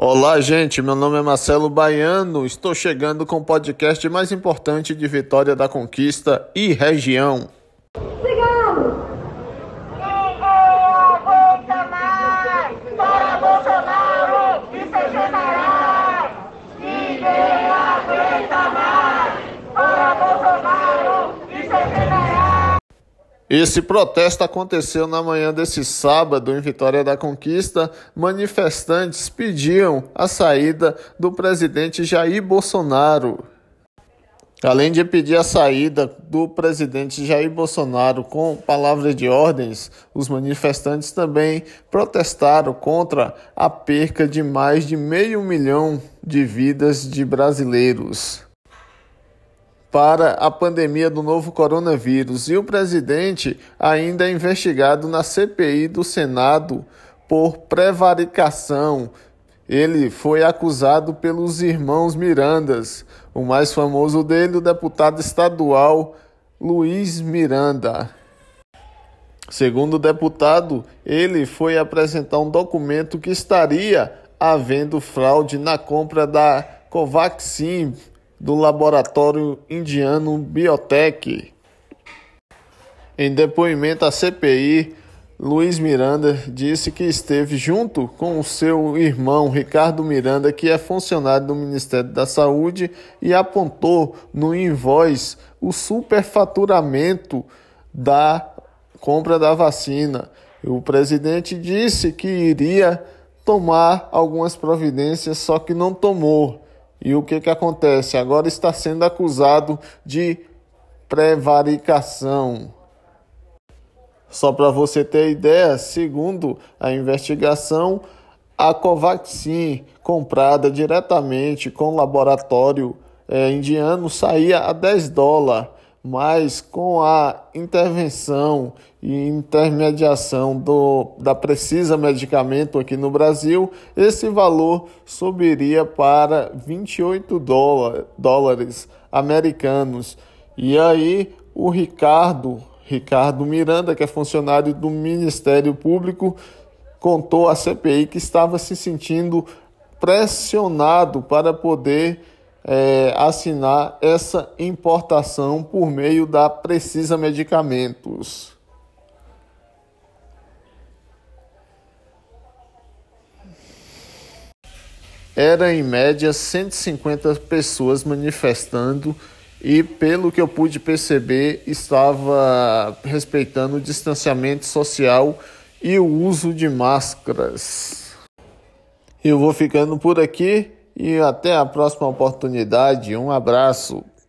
Olá, gente. Meu nome é Marcelo Baiano. Estou chegando com o podcast mais importante de Vitória da Conquista e região. Esse protesto aconteceu na manhã desse sábado em Vitória da Conquista. Manifestantes pediam a saída do presidente Jair Bolsonaro. Além de pedir a saída do presidente Jair Bolsonaro com palavras de ordens, os manifestantes também protestaram contra a perca de mais de meio milhão de vidas de brasileiros para a pandemia do novo coronavírus e o presidente ainda é investigado na CPI do Senado por prevaricação. Ele foi acusado pelos irmãos Mirandas, o mais famoso dele, o deputado estadual Luiz Miranda. Segundo o deputado, ele foi apresentar um documento que estaria havendo fraude na compra da Covaxin do laboratório indiano Biotech. Em depoimento à CPI, Luiz Miranda disse que esteve junto com o seu irmão Ricardo Miranda, que é funcionário do Ministério da Saúde, e apontou no invoice o superfaturamento da compra da vacina. O presidente disse que iria tomar algumas providências, só que não tomou. E o que, que acontece? Agora está sendo acusado de prevaricação. Só para você ter ideia, segundo a investigação, a Covaxin, comprada diretamente com o laboratório é, indiano, saía a 10 dólares mas com a intervenção e intermediação do, da Precisa Medicamento aqui no Brasil, esse valor subiria para 28 dólar, dólares americanos. E aí o Ricardo, Ricardo Miranda, que é funcionário do Ministério Público, contou à CPI que estava se sentindo pressionado para poder é, assinar essa importação por meio da Precisa Medicamentos. Era em média 150 pessoas manifestando e, pelo que eu pude perceber, estava respeitando o distanciamento social e o uso de máscaras. Eu vou ficando por aqui e até a próxima oportunidade. Um abraço.